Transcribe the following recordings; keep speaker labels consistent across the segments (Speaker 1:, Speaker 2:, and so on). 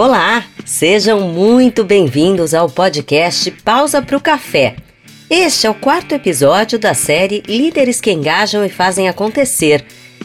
Speaker 1: Olá, sejam muito bem-vindos ao podcast Pausa para o Café. Este é o quarto episódio da série Líderes que Engajam e Fazem Acontecer.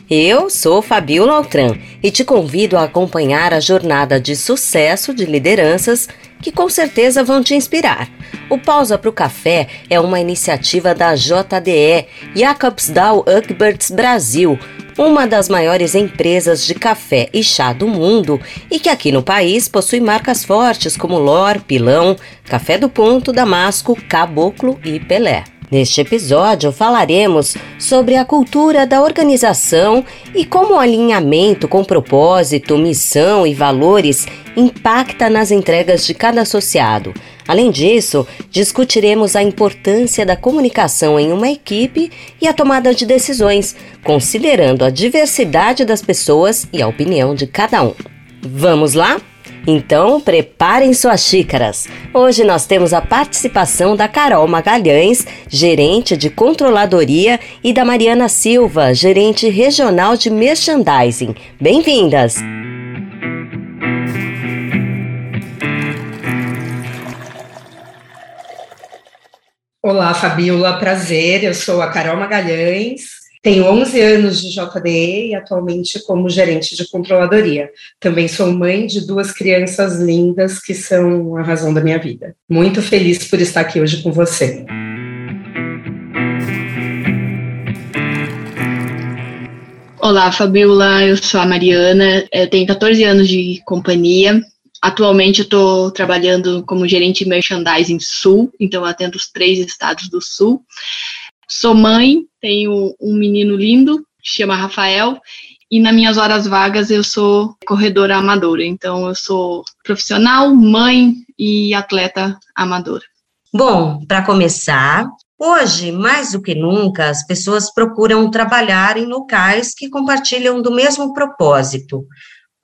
Speaker 1: Eu sou Fabiola Altran e te convido a acompanhar a jornada de sucesso de lideranças que com certeza vão te inspirar. O Pausa para o Café é uma iniciativa da JDE, Jacobsdal Ugberts Brasil, uma das maiores empresas de café e chá do mundo e que aqui no país possui marcas fortes como Lor, Pilão, Café do Ponto, Damasco, Caboclo e Pelé. Neste episódio falaremos sobre a cultura da organização e como o alinhamento com propósito, missão e valores impacta nas entregas de cada associado. Além disso, discutiremos a importância da comunicação em uma equipe e a tomada de decisões, considerando a diversidade das pessoas e a opinião de cada um. Vamos lá? Então, preparem suas xícaras. Hoje nós temos a participação da Carol Magalhães, gerente de controladoria, e da Mariana Silva, gerente regional de merchandising. Bem-vindas!
Speaker 2: Olá, Fabiola, prazer. Eu sou a Carol Magalhães, tenho 11 anos de JDE e atualmente como gerente de controladoria. Também sou mãe de duas crianças lindas que são a razão da minha vida. Muito feliz por estar aqui hoje com você.
Speaker 3: Olá, Fabiola. Eu sou a Mariana. Eu tenho 14 anos de companhia Atualmente eu estou trabalhando como gerente de merchandising Sul, então atendo os três estados do Sul. Sou mãe, tenho um menino lindo, chama Rafael, e nas minhas horas vagas eu sou corredora amadora. Então eu sou profissional, mãe e atleta amadora.
Speaker 1: Bom, para começar, hoje, mais do que nunca, as pessoas procuram trabalhar em locais que compartilham do mesmo propósito.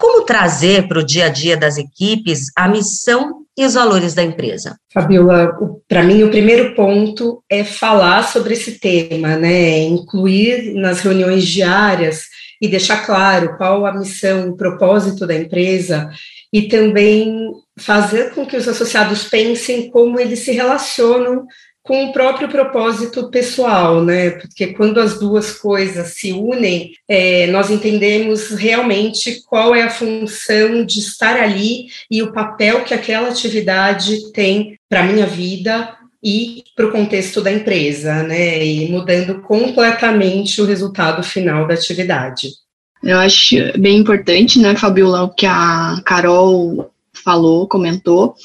Speaker 1: Como trazer para o dia a dia das equipes a missão e os valores da empresa?
Speaker 2: Fabiola, para mim o primeiro ponto é falar sobre esse tema, né? Incluir nas reuniões diárias e deixar claro qual a missão, o propósito da empresa e também fazer com que os associados pensem como eles se relacionam com o próprio propósito pessoal, né? Porque quando as duas coisas se unem, é, nós entendemos realmente qual é a função de estar ali e o papel que aquela atividade tem para a minha vida e para o contexto da empresa, né? E mudando completamente o resultado final da atividade.
Speaker 3: Eu acho bem importante, né, Fabiola, o que a Carol falou, comentou.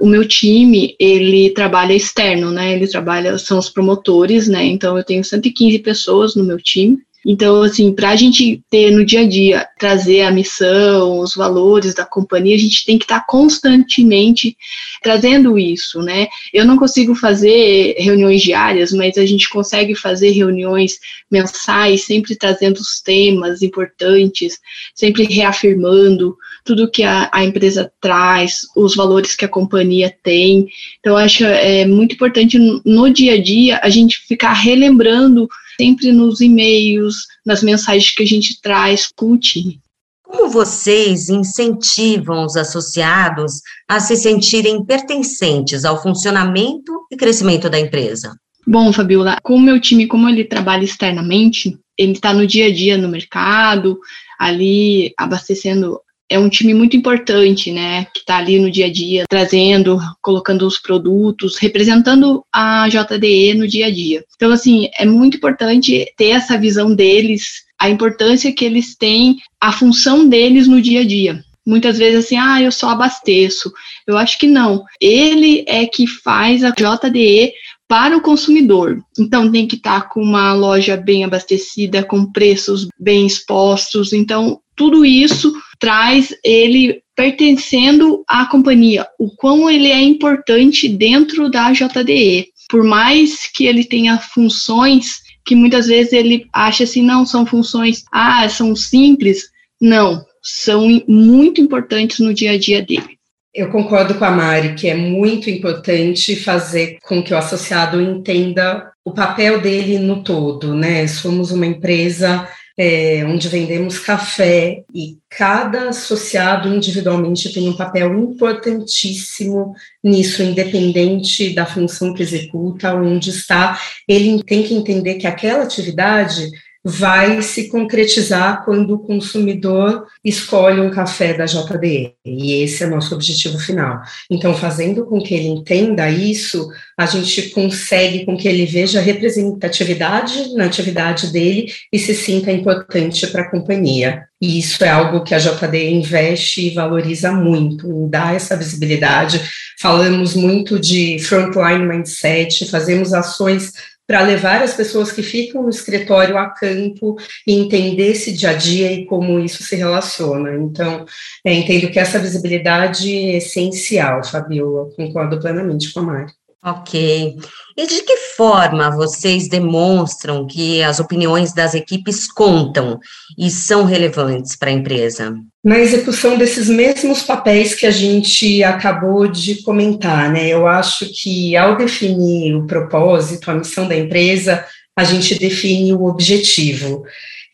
Speaker 3: O meu time, ele trabalha externo, né? Ele trabalha, são os promotores, né? Então eu tenho 115 pessoas no meu time. Então, assim, para a gente ter no dia a dia, trazer a missão, os valores da companhia, a gente tem que estar tá constantemente trazendo isso, né? Eu não consigo fazer reuniões diárias, mas a gente consegue fazer reuniões mensais, sempre trazendo os temas importantes, sempre reafirmando tudo que a, a empresa traz, os valores que a companhia tem. Então, acho é muito importante no dia a dia a gente ficar relembrando sempre nos e-mails, nas mensagens que a gente traz com o time.
Speaker 1: Como vocês incentivam os associados a se sentirem pertencentes ao funcionamento e crescimento da empresa?
Speaker 3: Bom, Fabiola, com o meu time, como ele trabalha externamente, ele está no dia a dia no mercado, ali abastecendo é um time muito importante, né, que está ali no dia a dia, trazendo, colocando os produtos, representando a JDE no dia a dia. Então, assim, é muito importante ter essa visão deles, a importância que eles têm, a função deles no dia a dia. Muitas vezes assim, ah, eu só abasteço. Eu acho que não. Ele é que faz a JDE para o consumidor. Então tem que estar tá com uma loja bem abastecida, com preços bem expostos. Então tudo isso traz ele pertencendo à companhia, o quão ele é importante dentro da JDE. Por mais que ele tenha funções que muitas vezes ele acha assim, não, são funções, ah, são simples. Não, são muito importantes no dia a dia dele.
Speaker 2: Eu concordo com a Mari que é muito importante fazer com que o associado entenda o papel dele no todo, né? Somos uma empresa é, onde vendemos café e cada associado individualmente tem um papel importantíssimo nisso, independente da função que executa, onde está, ele tem que entender que aquela atividade vai se concretizar quando o consumidor escolhe um café da JDE, e esse é o nosso objetivo final. Então, fazendo com que ele entenda isso, a gente consegue com que ele veja representatividade na atividade dele e se sinta importante para a companhia. E isso é algo que a JDE investe e valoriza muito, em dar essa visibilidade. Falamos muito de frontline mindset, fazemos ações para levar as pessoas que ficam no escritório a campo e entender esse dia a dia e como isso se relaciona. Então, é, entendo que essa visibilidade é essencial, Fabiola, concordo plenamente com a Mari.
Speaker 1: Ok. E de que forma vocês demonstram que as opiniões das equipes contam e são relevantes para a empresa?
Speaker 2: Na execução desses mesmos papéis que a gente acabou de comentar, né? Eu acho que ao definir o propósito, a missão da empresa, a gente define o objetivo.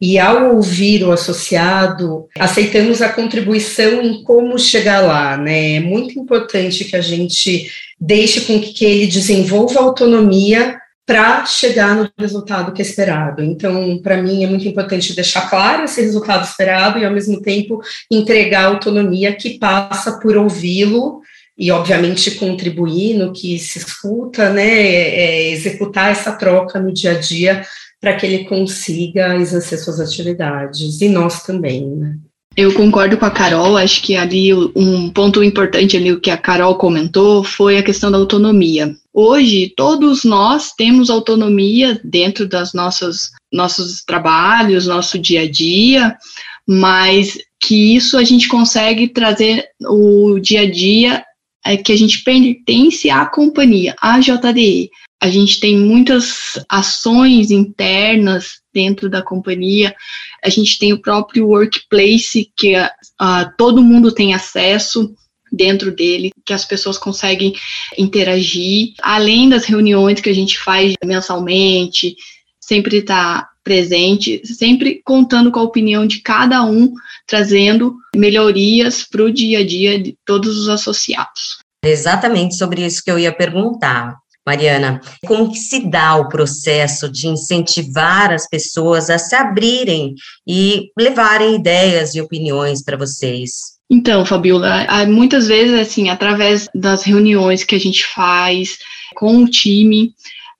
Speaker 2: E ao ouvir o associado, aceitamos a contribuição em como chegar lá, né? É muito importante que a gente deixe com que ele desenvolva autonomia para chegar no resultado que é esperado. Então, para mim, é muito importante deixar claro esse resultado esperado e, ao mesmo tempo, entregar autonomia que passa por ouvi-lo e, obviamente, contribuir no que se escuta, né, é, é executar essa troca no dia a dia para que ele consiga exercer suas atividades, e nós também, né.
Speaker 3: Eu concordo com a Carol, acho que ali um ponto importante ali o que a Carol comentou foi a questão da autonomia. Hoje, todos nós temos autonomia dentro das nossas nossos trabalhos, nosso dia a dia, mas que isso a gente consegue trazer o dia a dia é que a gente pertence à companhia, à JDE. A gente tem muitas ações internas dentro da companhia. A gente tem o próprio workplace que uh, todo mundo tem acesso dentro dele, que as pessoas conseguem interagir, além das reuniões que a gente faz mensalmente, sempre está presente, sempre contando com a opinião de cada um, trazendo melhorias para o dia a dia de todos os associados.
Speaker 1: Exatamente sobre isso que eu ia perguntar. Mariana, como que se dá o processo de incentivar as pessoas a se abrirem e levarem ideias e opiniões para vocês?
Speaker 3: Então, Fabiola, muitas vezes, assim, através das reuniões que a gente faz com o time,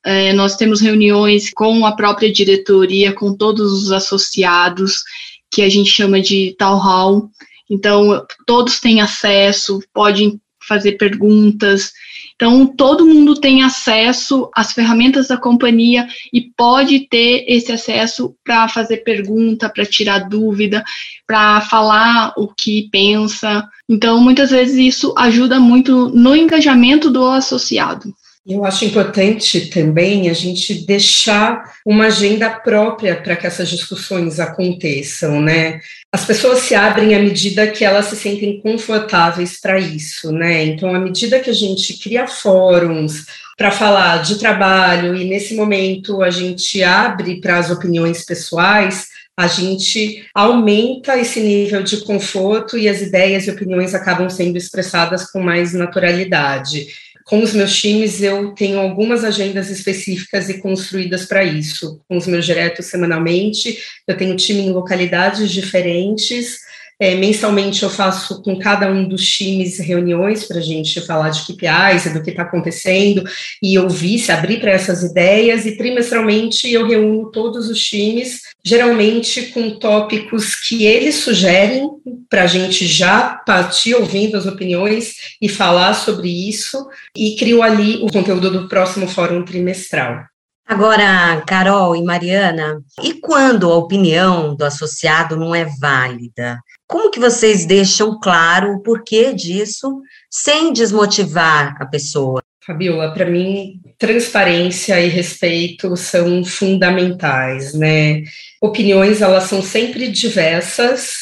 Speaker 3: é, nós temos reuniões com a própria diretoria, com todos os associados, que a gente chama de town hall. Então, todos têm acesso, podem fazer perguntas, então, todo mundo tem acesso às ferramentas da companhia e pode ter esse acesso para fazer pergunta, para tirar dúvida, para falar o que pensa. Então, muitas vezes isso ajuda muito no engajamento do associado.
Speaker 2: Eu acho importante também a gente deixar uma agenda própria para que essas discussões aconteçam, né? As pessoas se abrem à medida que elas se sentem confortáveis para isso, né? Então, à medida que a gente cria fóruns para falar de trabalho e nesse momento a gente abre para as opiniões pessoais, a gente aumenta esse nível de conforto e as ideias e opiniões acabam sendo expressadas com mais naturalidade com os meus times, eu tenho algumas agendas específicas e construídas para isso. Com os meus diretos semanalmente, eu tenho time em localidades diferentes, é, mensalmente eu faço com cada um dos times reuniões para a gente falar de KPIs do que está acontecendo e ouvir, se abrir para essas ideias, e trimestralmente eu reúno todos os times, geralmente com tópicos que eles sugerem para a gente já partir ouvindo as opiniões e falar sobre isso, e crio ali o conteúdo do próximo fórum trimestral.
Speaker 1: Agora, Carol e Mariana, e quando a opinião do associado não é válida? Como que vocês deixam claro o porquê disso, sem desmotivar a pessoa?
Speaker 2: Fabiola, para mim, transparência e respeito são fundamentais, né? Opiniões, elas são sempre diversas,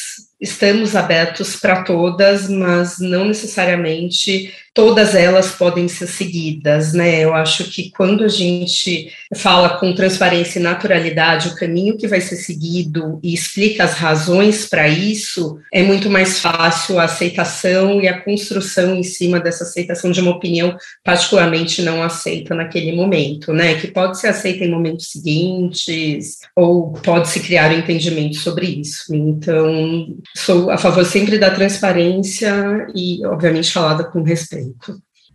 Speaker 2: estamos abertos para todas, mas não necessariamente todas elas podem ser seguidas, né? Eu acho que quando a gente fala com transparência e naturalidade o caminho que vai ser seguido e explica as razões para isso, é muito mais fácil a aceitação e a construção em cima dessa aceitação de uma opinião particularmente não aceita naquele momento, né? Que pode ser aceita em momentos seguintes ou pode se criar um entendimento sobre isso. Então, sou a favor sempre da transparência e, obviamente, falada com respeito.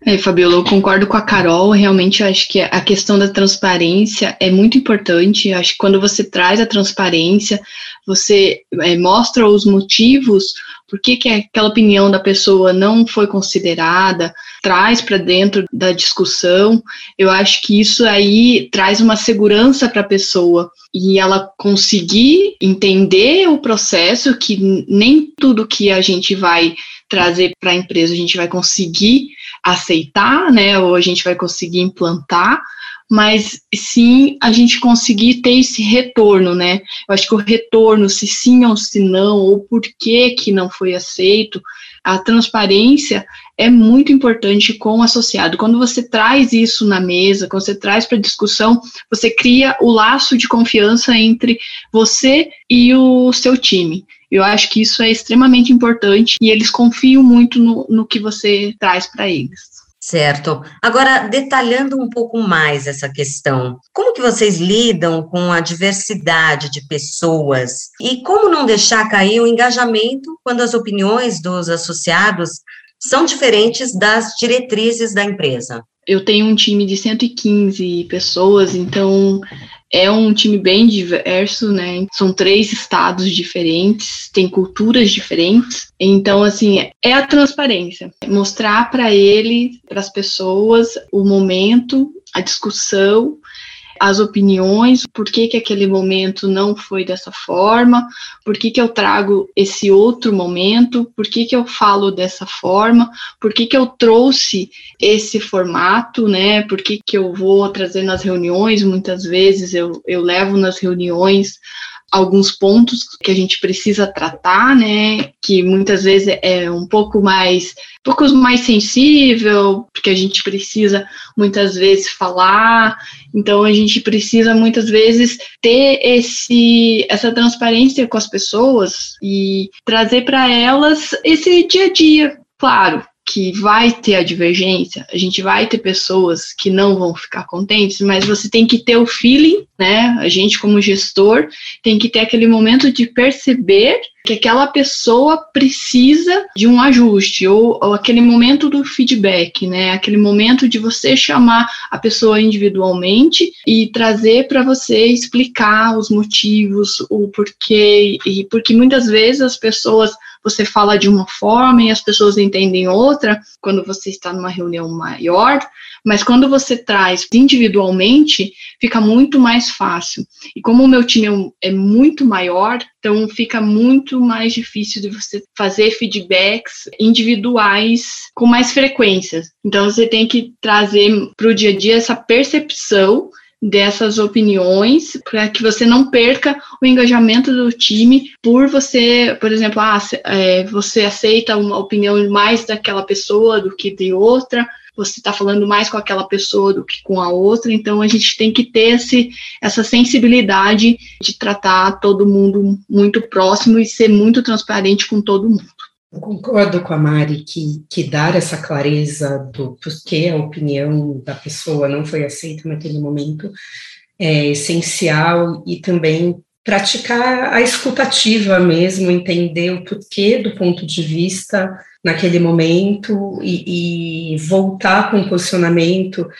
Speaker 3: É, Fabiola, eu concordo com a Carol. Realmente, acho que a questão da transparência é muito importante. Acho que quando você traz a transparência, você é, mostra os motivos por que, que aquela opinião da pessoa não foi considerada, traz para dentro da discussão. Eu acho que isso aí traz uma segurança para a pessoa e ela conseguir entender o processo, que nem tudo que a gente vai trazer para a empresa a gente vai conseguir aceitar, né, ou a gente vai conseguir implantar, mas sim a gente conseguir ter esse retorno, né? Eu acho que o retorno, se sim ou se não, ou por que que não foi aceito, a transparência é muito importante com o associado. Quando você traz isso na mesa, quando você traz para discussão, você cria o laço de confiança entre você e o seu time. Eu acho que isso é extremamente importante e eles confiam muito no, no que você traz para eles.
Speaker 1: Certo. Agora, detalhando um pouco mais essa questão, como que vocês lidam com a diversidade de pessoas e como não deixar cair o engajamento quando as opiniões dos associados são diferentes das diretrizes da empresa?
Speaker 3: Eu tenho um time de 115 pessoas, então é um time bem diverso, né? São três estados diferentes, tem culturas diferentes. Então, assim, é a transparência, mostrar para ele, para as pessoas, o momento, a discussão as opiniões, por que, que aquele momento não foi dessa forma, por que, que eu trago esse outro momento, por que, que eu falo dessa forma, por que, que eu trouxe esse formato, né? Por que, que eu vou trazer nas reuniões, muitas vezes eu, eu levo nas reuniões alguns pontos que a gente precisa tratar, né? Que muitas vezes é um pouco mais, um pouco mais sensível, porque a gente precisa muitas vezes falar. Então a gente precisa muitas vezes ter esse essa transparência com as pessoas e trazer para elas esse dia a dia. Claro, que vai ter a divergência, a gente vai ter pessoas que não vão ficar contentes, mas você tem que ter o feeling, né? A gente, como gestor, tem que ter aquele momento de perceber que aquela pessoa precisa de um ajuste, ou, ou aquele momento do feedback, né? Aquele momento de você chamar a pessoa individualmente e trazer para você explicar os motivos, o porquê, e porque muitas vezes as pessoas você fala de uma forma e as pessoas entendem outra quando você está numa reunião maior, mas quando você traz individualmente, fica muito mais fácil. E como o meu time é, é muito maior, então fica muito mais difícil de você fazer feedbacks individuais com mais frequência. Então você tem que trazer para o dia a dia essa percepção dessas opiniões para que você não perca o engajamento do time por você, por exemplo, ah, é, você aceita uma opinião mais daquela pessoa do que de outra, você está falando mais com aquela pessoa do que com a outra, então a gente tem que ter esse, essa sensibilidade de tratar todo mundo muito próximo e ser muito transparente com todo mundo.
Speaker 2: Eu concordo com a Mari que, que dar essa clareza do porquê a opinião da pessoa não foi aceita naquele momento é essencial e também praticar a escutativa mesmo, entender o porquê do ponto de vista naquele momento e, e voltar com o posicionamento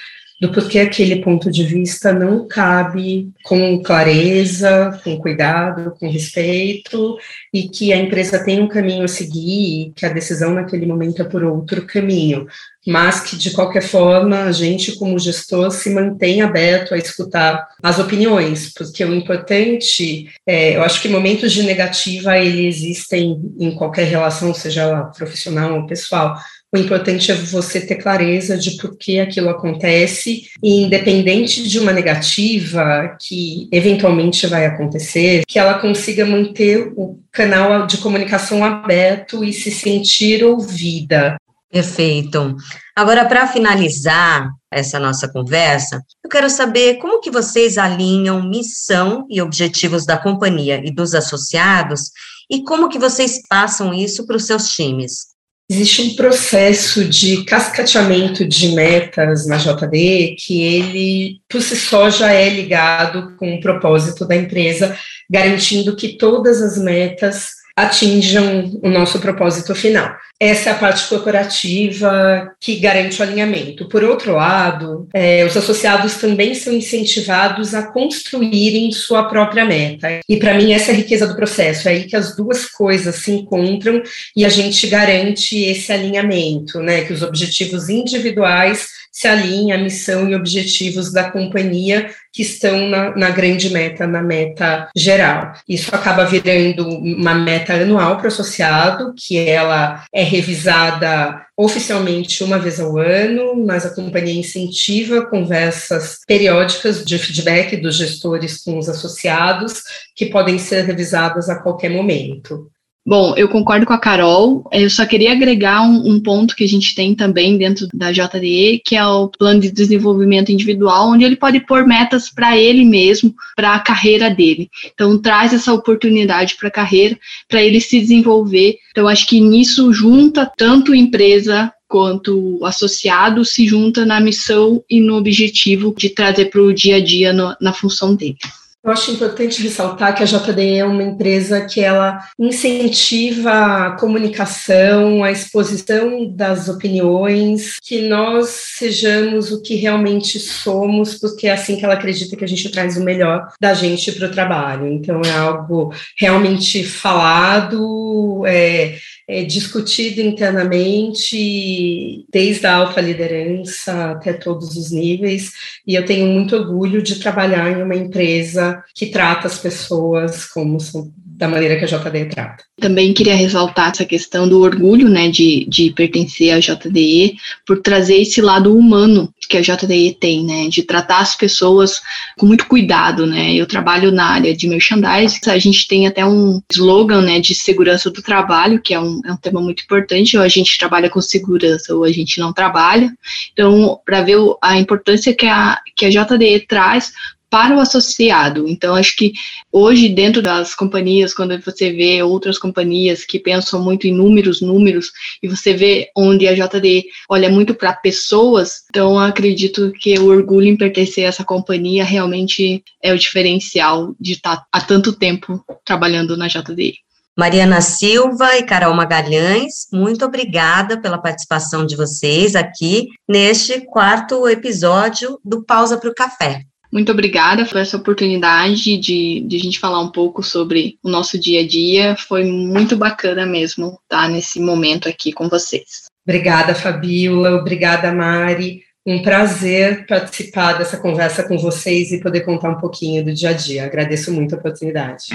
Speaker 2: do porquê aquele ponto de vista não cabe com clareza, com cuidado, com respeito, e que a empresa tem um caminho a seguir, e que a decisão naquele momento é por outro caminho, mas que, de qualquer forma, a gente, como gestor, se mantém aberto a escutar as opiniões, porque o importante, é, eu acho que momentos de negativa, eles existem em qualquer relação, seja ela profissional ou pessoal, o importante é você ter clareza de por que aquilo acontece, e independente de uma negativa que eventualmente vai acontecer, que ela consiga manter o canal de comunicação aberto e se sentir ouvida.
Speaker 1: Perfeito. Agora, para finalizar essa nossa conversa, eu quero saber como que vocês alinham missão e objetivos da companhia e dos associados e como que vocês passam isso para os seus times.
Speaker 2: Existe um processo de cascateamento de metas na JD que ele, por si só, já é ligado com o propósito da empresa, garantindo que todas as metas atinjam o nosso propósito final. Essa é a parte corporativa que garante o alinhamento. Por outro lado, é, os associados também são incentivados a construírem sua própria meta. E para mim, essa é a riqueza do processo. É aí que as duas coisas se encontram e a gente garante esse alinhamento, né? Que os objetivos individuais se alinhem à missão e objetivos da companhia que estão na, na, grande meta, na meta geral. Isso acaba virando uma meta anual para o associado, que ela é revisada oficialmente uma vez ao ano, mas a companhia incentiva conversas periódicas de feedback dos gestores com os associados, que podem ser revisadas a qualquer momento.
Speaker 3: Bom, eu concordo com a Carol. Eu só queria agregar um, um, ponto que a gente tem também dentro da JDE, que é o plano de desenvolvimento individual, onde ele pode pôr metas para ele mesmo, para a carreira dele. Então, traz essa oportunidade para a carreira, para ele se desenvolver. Então, acho que nisso junta tanto empresa quanto associado se junta na missão e no objetivo de trazer para o dia a dia no, na função dele.
Speaker 2: Eu acho importante ressaltar que a JDE é uma empresa que ela incentiva a comunicação, a exposição das opiniões, que nós sejamos o que realmente somos, porque é assim que ela acredita que a gente traz o melhor da gente para o trabalho. Então é algo realmente falado, é, é, discutido internamente, desde a alta liderança até todos os níveis, e eu tenho muito orgulho de trabalhar em uma empresa que trata as pessoas como são da maneira que a JDE trata.
Speaker 3: Também queria ressaltar essa questão do orgulho, né, de, de pertencer à JDE, por trazer esse lado humano que a JDE tem, né, de tratar as pessoas com muito cuidado, né. Eu trabalho na área de merchandising, a gente tem até um slogan, né, de segurança do trabalho, que é um, é um tema muito importante, ou a gente trabalha com segurança ou a gente não trabalha. Então, para ver a importância que a, que a JDE traz para o associado. Então, acho que hoje, dentro das companhias, quando você vê outras companhias que pensam muito em números, números, e você vê onde a JD olha muito para pessoas, então acredito que o orgulho em pertencer a essa companhia realmente é o diferencial de estar há tanto tempo trabalhando na JD.
Speaker 1: Mariana Silva e Carol Magalhães, muito obrigada pela participação de vocês aqui neste quarto episódio do Pausa para o Café.
Speaker 3: Muito obrigada por essa oportunidade de, de a gente falar um pouco sobre o nosso dia a dia. Foi muito bacana mesmo estar nesse momento aqui com vocês.
Speaker 2: Obrigada, Fabiola. Obrigada, Mari. Um prazer participar dessa conversa com vocês e poder contar um pouquinho do dia a dia. Agradeço muito a oportunidade.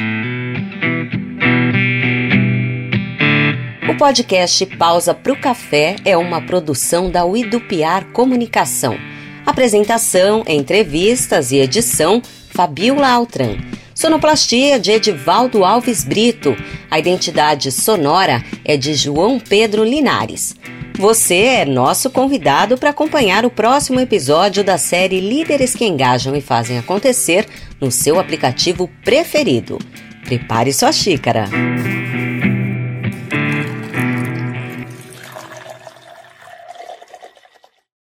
Speaker 1: O podcast Pausa para o Café é uma produção da Uidupiar Comunicação Apresentação, entrevistas e edição, Fabiola Altran. Sonoplastia de Edivaldo Alves Brito. A identidade sonora é de João Pedro Linares. Você é nosso convidado para acompanhar o próximo episódio da série Líderes que Engajam e Fazem Acontecer no seu aplicativo preferido. Prepare sua xícara.